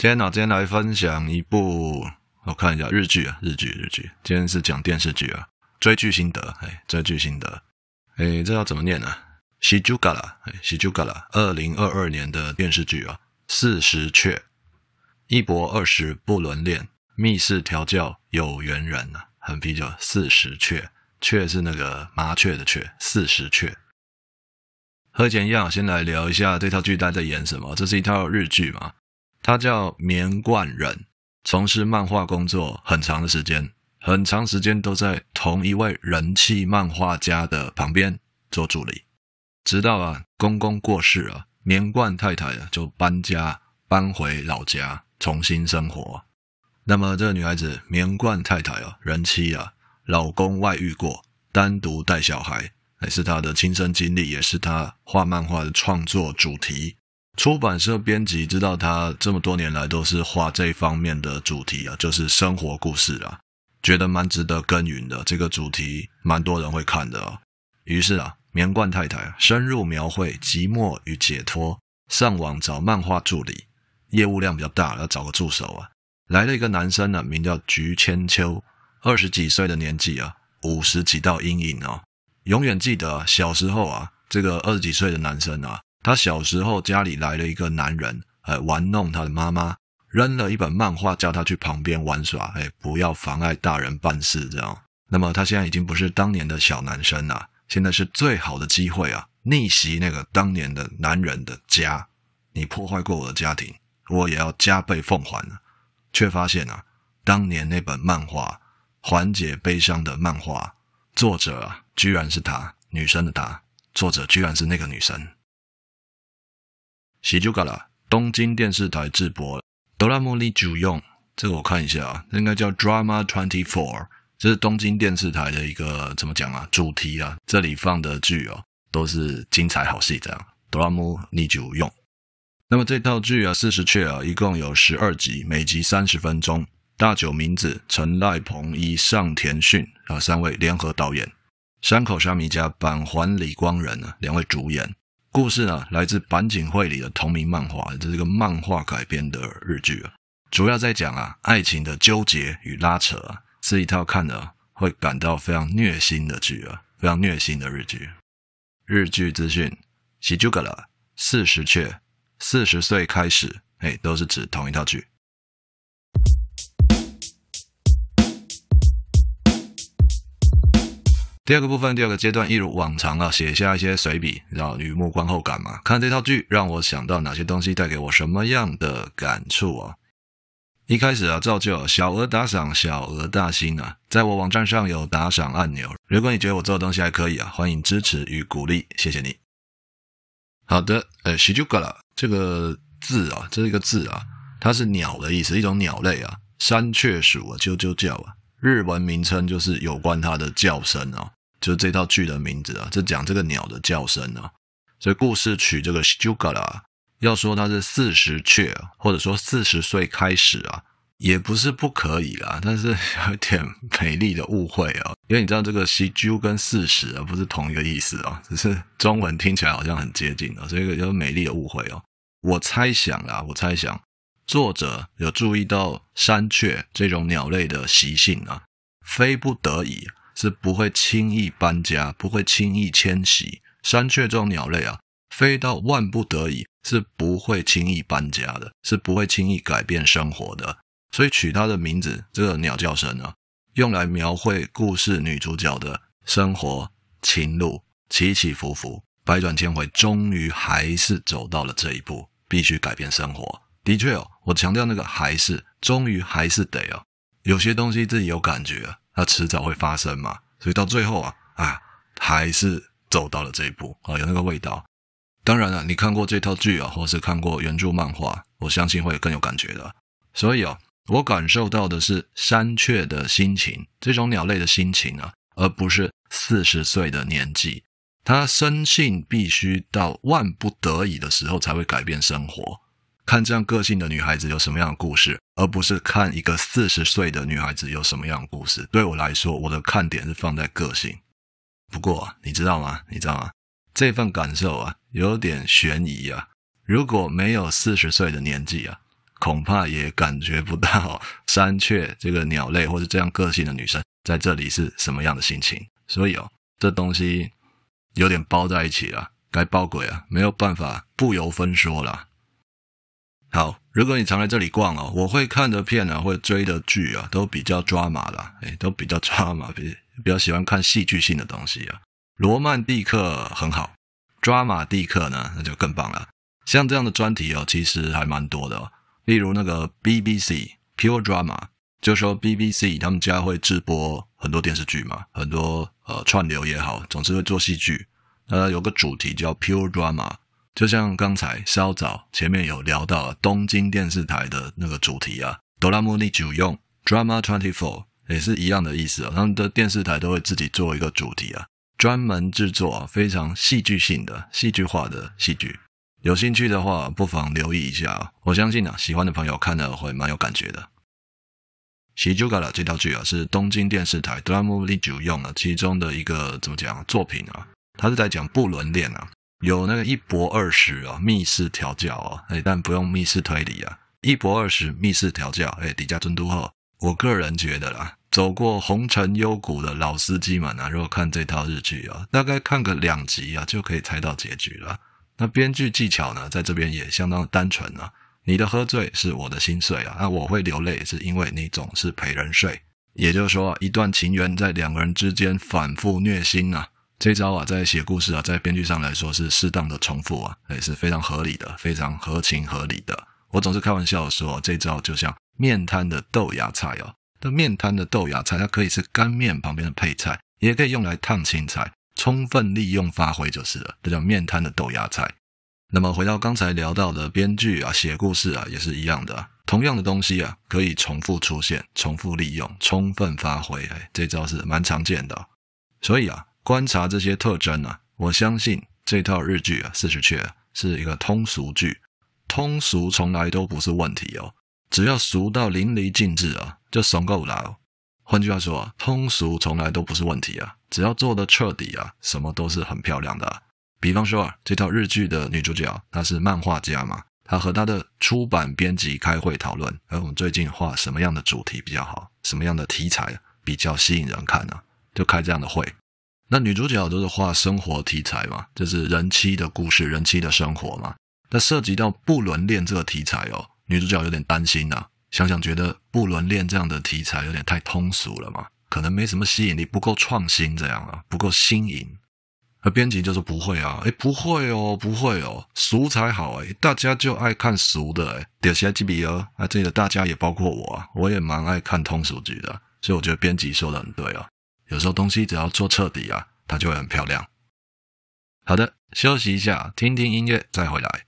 今天呢，今天来分享一部，我看一下日剧啊，日剧日剧。今天是讲电视剧啊，追剧心得，哎，追剧心得，哎，这要怎么念呢、啊？喜剧嘎啦，哎，喜剧嘎啦，二零二二年的电视剧啊，四十雀，一博二十不伦恋，密室调教有缘人啊，很啤酒，四十雀，雀是那个麻雀的雀，四十雀。和以前一样，先来聊一下这套剧大家在演什么，这是一套日剧嘛。他叫棉冠忍，从事漫画工作很长的时间，很长时间都在同一位人气漫画家的旁边做助理，直到啊公公过世啊，棉冠太太啊就搬家搬回老家重新生活。那么这个女孩子棉冠太太啊，人妻啊，老公外遇过，单独带小孩，还是她的亲身经历，也是她画漫画的创作主题。出版社编辑知道他这么多年来都是画这方面的主题啊，就是生活故事啊，觉得蛮值得耕耘的。这个主题蛮多人会看的啊。于是啊，棉冠太太深入描绘寂寞与解脱，上网找漫画助理，业务量比较大，要找个助手啊。来了一个男生呢，名叫菊千秋，二十几岁的年纪啊，五十几道阴影啊，永远记得小时候啊，这个二十几岁的男生啊。他小时候家里来了一个男人，呃，玩弄他的妈妈，扔了一本漫画叫他去旁边玩耍，哎，不要妨碍大人办事，这样。那么他现在已经不是当年的小男生了，现在是最好的机会啊，逆袭那个当年的男人的家。你破坏过我的家庭，我也要加倍奉还了。却发现啊，当年那本漫画缓解悲伤的漫画作者啊，居然是他，女生的他，作者居然是那个女生。喜剧嘎啦，东京电视台制播。ドラマに14用，这个我看一下啊，应该叫 Drama Twenty Four，这是东京电视台的一个怎么讲啊？主题啊，这里放的剧哦，都是精彩好戏这样。ドラマに14用。那么这套剧啊，四十雀啊，一共有十二集，每集三十分钟。大久民子、成濑彭一、上田迅啊三位联合导演，山口纱弥加、坂环李光人啊两位主演。 故事呢，来自板井绘里的同名漫画，这是个漫画改编的日剧啊，主要在讲啊爱情的纠结与拉扯啊，是一套看了会感到非常虐心的剧啊，非常虐心的日剧。日剧资讯，喜剧个了，四十却，四十岁开始，嘿，都是指同一套剧。第二个部分，第二个阶段，一如往常啊，写下一些随笔，然后雨木观后感嘛。看这套剧让我想到哪些东西，带给我什么样的感触啊？一开始啊，照旧小额打赏，小额大新啊，在我网站上有打赏按钮。如果你觉得我做的东西还可以啊，欢迎支持与鼓励，谢谢你。好的，呃，喜剧嘎啦这个字啊，这是一个字啊，它是鸟的意思，一种鸟类啊，山雀属啊，啾啾叫啊，日文名称就是有关它的叫声啊。就是这套剧的名字啊，是讲这个鸟的叫声啊，所以故事取这个喜剧嘎啦，要说它是四十雀，或者说四十岁开始啊，也不是不可以啦，但是有点美丽的误会啊，因为你知道这个喜剧跟四十啊不是同一个意思啊，只是中文听起来好像很接近啊，所以有美丽的误会哦。我猜想啦，我猜想作者有注意到山雀这种鸟类的习性啊，非不得已。是不会轻易搬家，不会轻易迁徙。山雀这种鸟类啊，飞到万不得已是不会轻易搬家的，是不会轻易改变生活的。所以取它的名字，这个鸟叫声啊，用来描绘故事女主角的生活情路起起伏伏、百转千回，终于还是走到了这一步，必须改变生活。的确哦，我强调那个还是，终于还是得哦，有些东西自己有感觉啊。它迟早会发生嘛，所以到最后啊啊，还是走到了这一步啊，有那个味道。当然了，你看过这套剧啊，或是看过原著漫画，我相信会更有感觉的。所以啊，我感受到的是山雀的心情，这种鸟类的心情啊，而不是四十岁的年纪。它深信必须到万不得已的时候才会改变生活。看这样个性的女孩子有什么样的故事，而不是看一个四十岁的女孩子有什么样的故事。对我来说，我的看点是放在个性。不过，你知道吗？你知道吗？这份感受啊，有点悬疑啊。如果没有四十岁的年纪啊，恐怕也感觉不到山雀这个鸟类或者这样个性的女生在这里是什么样的心情。所以哦，这东西有点包在一起了，该包鬼啊，没有办法不由分说了。好，如果你常来这里逛哦，我会看的片啊，会追的剧啊，都比较抓马啦，诶，都比较抓马，比比较喜欢看戏剧性的东西啊。罗曼蒂克很好，抓马蒂克呢，那就更棒了。像这样的专题哦，其实还蛮多的哦。例如那个 BBC Pure Drama，就说 BBC 他们家会直播很多电视剧嘛，很多呃串流也好，总之会做戏剧。呃，有个主题叫 Pure Drama，就像刚才稍早前面有聊到东京电视台的那个主题啊，ドラマにじゅうよん Drama Twenty Four 也是一样的意思哦。他们的电视台都会自己做一个主题啊。专门制作非常戏剧性的、戏剧化的戏剧，有兴趣的话不妨留意一下。我相信啊，喜欢的朋友看了会蛮有感觉的。喜剧嘎啦这套剧啊，是东京电视台ドラマにじゅうよん啊其中的一个怎么讲作品啊？它是在讲不伦恋啊， 有那个一博二十啊，密室调教啊，哎，但不用密室推理啊，一博二十密室调教，哎，底下尊都后，我个人觉得啦。走过红尘幽谷的老司机们啊，如果看这套日剧啊，大概看个两集啊，就可以猜到结局了。那编剧技巧呢，在这边也相当单纯啊。你的喝醉是我的心碎啊，那我会流泪是因为你总是陪人睡。也就是说，一段情缘在两个人之间反复虐心啊，这招啊，在写故事啊，在编剧上来说是适当的重复啊，也是非常合理的，非常合情合理的。我总是开玩笑说，这招就像面摊的豆芽菜哦。那面摊的豆芽菜，它可以是干面旁边的配菜，也可以用来烫青菜，充分利用发挥就是了。这叫面摊的豆芽菜。那么回到刚才聊到的编剧啊，写故事啊，也是一样的。同样的东西啊，可以重复出现，重复利用，充分发挥。哎，这招是蛮常见的。所以啊，观察这些特征啊，我相信这套日剧啊，《四十雀》是一个通俗剧，通俗从来都不是问题哦。只要俗到淋漓尽致啊，就怂够了。换句话说啊，通俗从来都不是问题啊，只要做得彻底啊，什么都是很漂亮的。比方说啊，这套日剧的女主角她是漫画家嘛，她和她的出版编辑开会讨论，而我们最近画什么样的主题比较好，什么样的题材比较吸引人看呢？就开这样的会。那女主角都是画生活题材嘛，就是人妻的故事，人妻的生活嘛。那涉及到不伦恋这个题材哦。女主角有点担心呐、啊，想想觉得不伦恋这样的题材有点太通俗了嘛，可能没什么吸引力，不够创新这样啊，不够新颖。而编辑就说不会啊，诶不会哦，不会哦，俗才好诶，大家就爱看俗的诶，点起来几笔哦，啊，这里的大家也包括我啊，我也蛮爱看通俗剧的，所以我觉得编辑说的很对啊，有时候东西只要做彻底啊，它就会很漂亮。好的，休息一下，听听音乐再回来。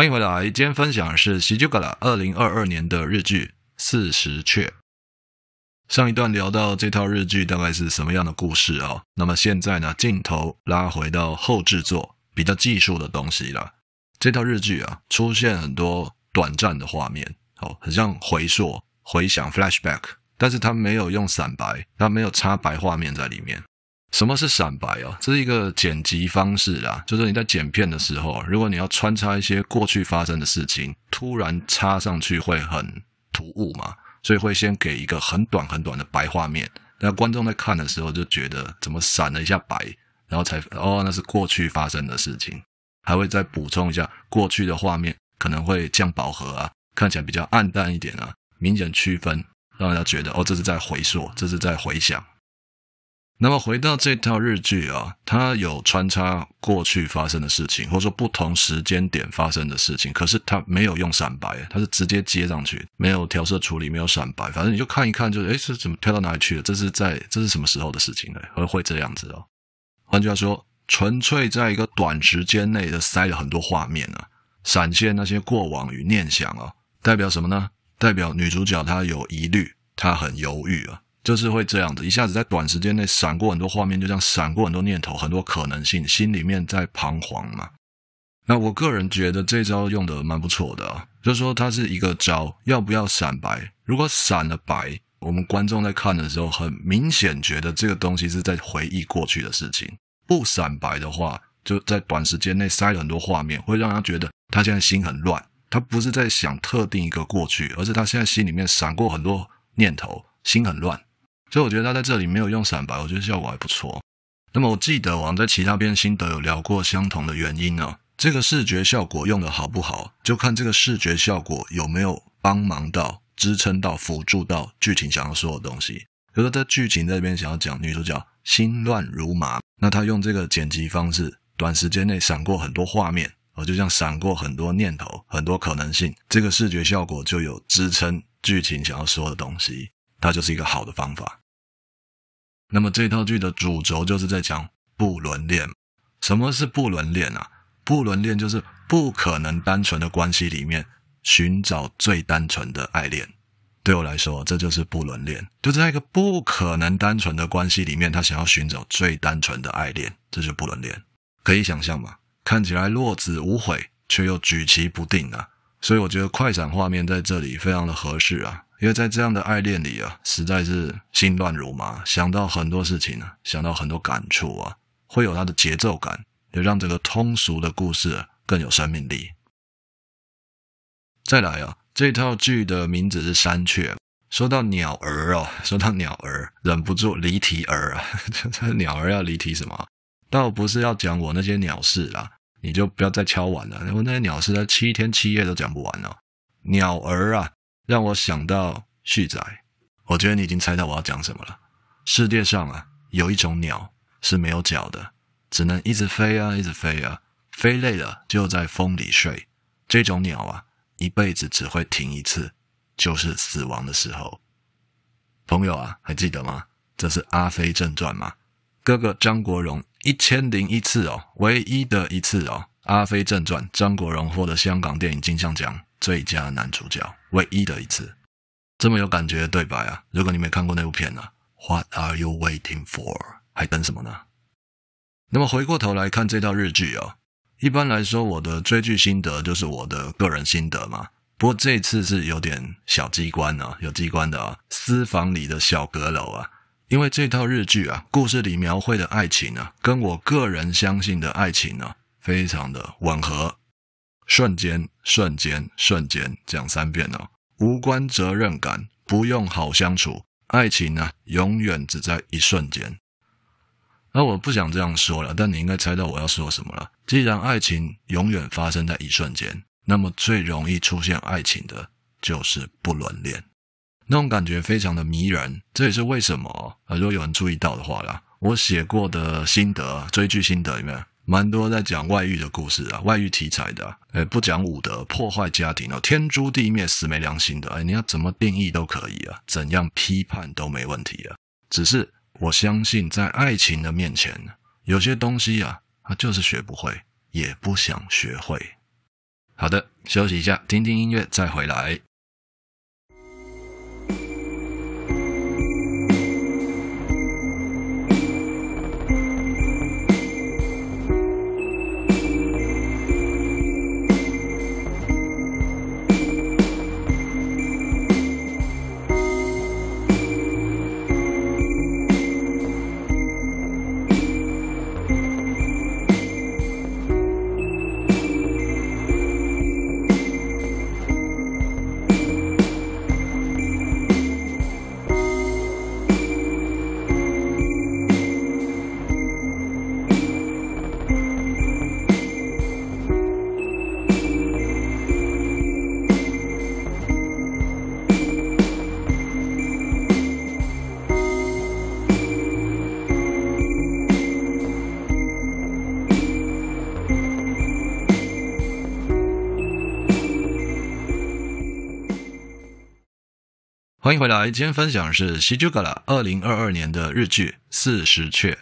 欢迎回来，今天分享的是喜剧嘎拉二零二二年的日剧《四十雀》。上一段聊到这套日剧大概是什么样的故事哦，那么现在呢，镜头拉回到后制作比较技术的东西了。这套日剧啊，出现很多短暂的画面，哦，很像回溯、回想 （flashback），但是它没有用散白，它没有插白画面在里面。什么是闪白哦？这是一个剪辑方式啦，就是你在剪片的时候，如果你要穿插一些过去发生的事情，突然插上去会很突兀嘛。所以会先给一个很短很短的白画面，那观众在看的时候就觉得怎么闪了一下白，然后才哦，那是过去发生的事情，还会再补充一下过去的画面可能会降饱和啊，看起来比较暗淡一点啊，明显区分，让人家觉得哦，这是在回溯，这是在回想。那么回到这套日剧啊，它有穿插过去发生的事情，或者说不同时间点发生的事情，可是它没有用闪白，它是直接接上去，没有调色处理，没有闪白，反正你就看一看就，就诶，这怎么跳到哪里去了？这是在这是什么时候的事情呢？会会这样子哦。换句话说，纯粹在一个短时间内的塞了很多画面啊，闪现那些过往与念想啊，代表什么呢？代表女主角她有疑虑，她很犹豫啊。就是会这样子，一下子在短时间内闪过很多画面，就这样闪过很多念头，很多可能性，心里面在彷徨嘛。那我个人觉得这招用的蛮不错的啊，就是说它是一个招，要不要闪白？如果闪了白，我们观众在看的时候，很明显觉得这个东西是在回忆过去的事情；不闪白的话，就在短时间内塞了很多画面，会让他觉得他现在心很乱，他不是在想特定一个过去，而是他现在心里面闪过很多念头，心很乱。所以我觉得他在这里没有用闪白，我觉得效果还不错。那么我记得我好像在其他篇心得有聊过相同的原因呢。这个视觉效果用的好不好，就看这个视觉效果有没有帮忙到、支撑到、辅助到剧情想要说的东西。比如说在剧情这边想要讲女主角心乱如麻，那他用这个剪辑方式，短时间内闪过很多画面，哦，就像闪过很多念头、很多可能性，这个视觉效果就有支撑剧情想要说的东西，它就是一个好的方法。那么这套剧的主轴就是在讲不伦恋。什么是不伦恋啊？不伦恋就是不可能单纯的关系里面寻找最单纯的爱恋。对我来说，这就是不伦恋，就在一个不可能单纯的关系里面，他想要寻找最单纯的爱恋，这就是不伦恋。可以想象吗？看起来落子无悔，却又举棋不定啊！所以我觉得快闪画面在这里非常的合适啊。因为在这样的爱恋里啊，实在是心乱如麻，想到很多事情啊，想到很多感触啊，会有它的节奏感，也让这个通俗的故事更有生命力。再来啊，这套剧的名字是《山雀》。说到鸟儿哦，说到鸟儿，忍不住离题儿啊，这鸟儿要离题什么？倒不是要讲我那些鸟事啦，你就不要再敲碗了，我那些鸟事，它七天七夜都讲不完哦。鸟儿啊。让我想到旭仔，我觉得你已经猜到我要讲什么了。世界上啊，有一种鸟是没有脚的，只能一直飞啊，一直飞啊，飞累了就在风里睡。这种鸟啊，一辈子只会停一次，就是死亡的时候。朋友啊，还记得吗？这是《阿飞正传》吗？哥哥张国荣一千零一次哦，唯一的一次哦，《阿飞正传》，张国荣获得香港电影金像奖。最佳男主角，唯一的一次，这么有感觉的对白啊！如果你没看过那部片呢，，What are you waiting for？还等什么呢？那么回过头来看这套日剧哦，一般来说我的追剧心得就是我的个人心得嘛。不过这次是有点小机关啊，有机关的啊，私房里的小阁楼啊，因为这套日剧啊，故事里描绘的爱情啊，跟我个人相信的爱情呢，非常的吻合。瞬间，瞬间，瞬间，讲三遍哦。无关责任感，不用好相处，爱情呢，永远只在一瞬间。那我不想这样说了，但你应该猜到我要说什么了。既然爱情永远发生在一瞬间，那么最容易出现爱情的就是不伦恋，那种感觉非常的迷人。这也是为什么，如果有人注意到的话啦，我写过的心得，追剧心得里面。蛮多在讲外遇的故事啊，外遇题材的，诶，不讲武德，破坏家庭哦，天诛地灭，死没良心的，诶，你要怎么定义都可以啊，怎样批判都没问题啊。只是我相信，在爱情的面前，有些东西啊，他就是学不会，也不想学会。好的，休息一下，听听音乐，再回来。欢迎回来，今天分享的是《喜剧嘎拉》二零二二年的日剧《四十雀》。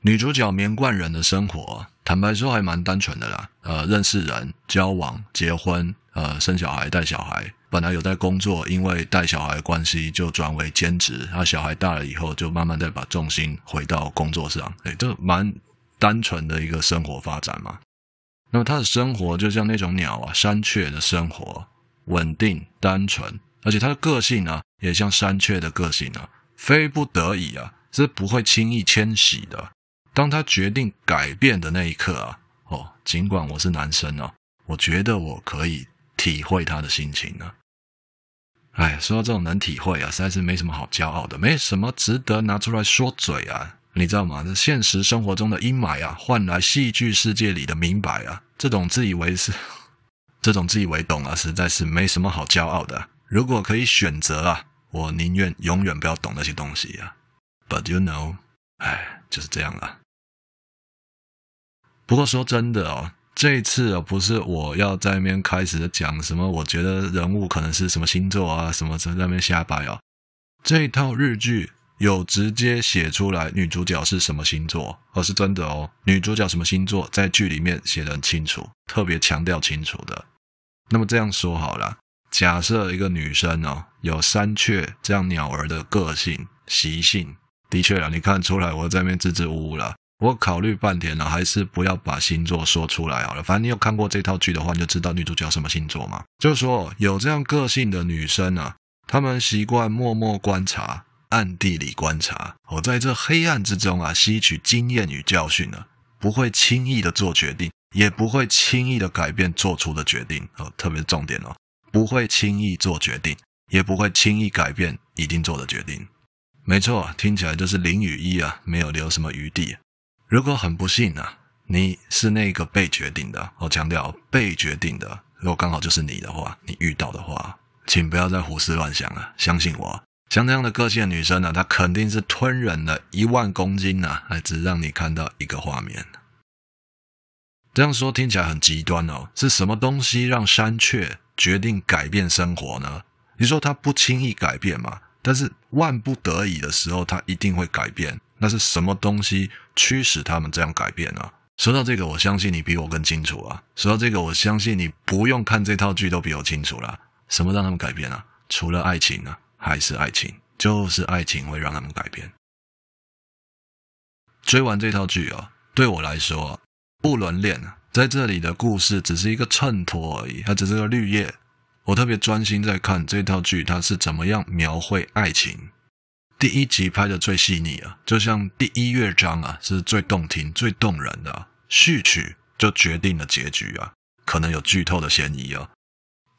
女主角棉冠人的生活，坦白说还蛮单纯的啦。呃，认识人、交往、结婚、呃，生小孩、带小孩。本来有在工作，因为带小孩关系就转为兼职。他小孩大了以后，就慢慢再把重心回到工作上。诶，这蛮单纯的一个生活发展嘛。那么他的生活就像那种鸟啊，山雀的生活，稳定、单纯。而且他的个性呢，也像山雀的个性呢，非不得已啊，是不会轻易迁徙的。当他决定改变的那一刻啊，哦，尽管我是男生哦，我觉得我可以体会他的心情呢。哎，说到这种能体会啊，实在是没什么好骄傲的，没什么值得拿出来说嘴啊，你知道吗？这现实生活中的阴霾啊，换来戏剧世界里的明白啊，这种自以为是，这种自以为懂啊，实在是没什么好骄傲的。如果可以选择啊，我宁愿永远不要懂那些东西啊。But you know，哎，就是这样了。不过说真的哦，这一次哦，不是我要在那边开始讲什么，我觉得人物可能是什么星座啊，什么在那边瞎掰哦。这一套日剧有直接写出来女主角是什么星座，而是真的哦。女主角什么星座在剧里面写的很清楚，特别强调清楚的。那么这样说好了。假设一个女生哦，有山雀这样鸟儿的个性习性，的确啊，你看出来我在那边支支吾吾了。我考虑半天了，还是不要把星座说出来好了。反正你有看过这套剧的话，你就知道女主角什么星座嘛。就是说，有这样个性的女生啊，她们习惯默默观察，暗地里观察，我在这黑暗之中啊，吸取经验与教训呢，不会轻易的做决定，也不会轻易的改变做出的决定哦，特别重点哦。不会轻易做决定，也不会轻易改变已经做的决定。没错，听起来就是零与一啊，没有留什么余地。如果很不幸啊，你是那个被决定的，我强调被决定的。如果刚好就是你的话，你遇到的话，请不要再胡思乱想了。相信我，像这样的个性的女生呢，她肯定是吞忍了一万公斤呐，还只让你看到一个画面。这样说听起来很极端哦，是什么东西让山雀决定改变生活呢？你说他不轻易改变嘛？但是万不得已的时候，他一定会改变。那是什么东西驱使他们这样改变呢？说到这个，我相信你比我更清楚啊。说到这个，我相信你不用看这套剧都比我清楚了。什么让他们改变啊？除了爱情呢？还是爱情？就是爱情会让他们改变。追完这套剧啊，对我来说。不伦恋在这里的故事只是一个衬托而已，它只是个绿叶。我特别专心在看这套剧，它是怎么样描绘爱情。第一集拍的最细腻啊，就像第一乐章啊，是最动听、最动人的啊，序曲就决定了结局啊，可能有剧透的嫌疑啊。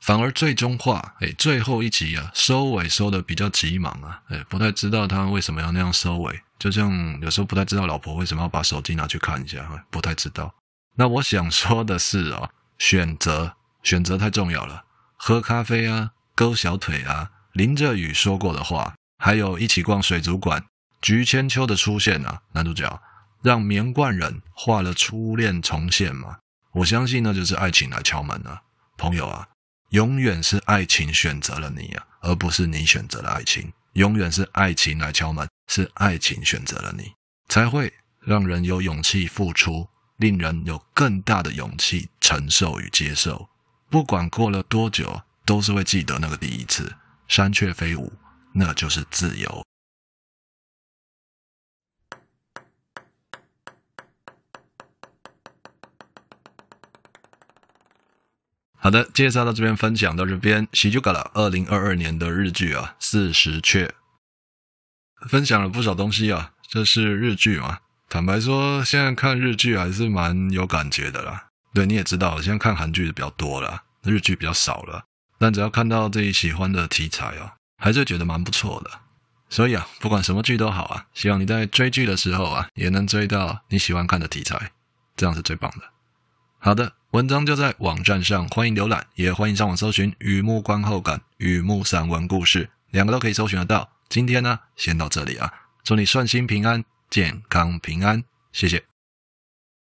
反而最终话，哎，最后一集啊，收尾收的比较急忙啊，哎，不太知道他为什么要那样收尾。就像有时候不太知道老婆为什么要把手机拿去看一下，不太知道。那我想说的是哦，选择选择太重要了。喝咖啡啊，勾小腿啊，淋着雨说过的话，还有一起逛水族馆，菊千秋的出现啊，男主角让棉贯人画了初恋重现嘛。我相信那就是爱情来敲门了，朋友啊，永远是爱情选择了你啊，而不是你选择了爱情。永远是爱情来敲门，是爱情选择了你，才会让人有勇气付出，令人有更大的勇气承受与接受。不管过了多久，都是会记得那个第一次。山雀飞舞，那就是自由。好的，介绍到这边，分享到这边。喜剧嘎啦，二零二二年的日剧啊，四十雀，分享了不少东西啊。这是日剧嘛？坦白说，现在看日剧还是蛮有感觉的啦。对，你也知道，现在看韩剧的比较多了，日剧比较少了。但只要看到自己喜欢的题材啊，还是觉得蛮不错的。所以啊，不管什么剧都好啊，希望你在追剧的时候啊，也能追到你喜欢看的题材，这样是最棒的。好的。文章就在网站上，欢迎浏览，也欢迎上网搜寻《雨幕观后感》《雨幕散文故事》，两个都可以搜寻得到。今天呢，先到这里啊，祝你顺心平安、健康平安，谢谢。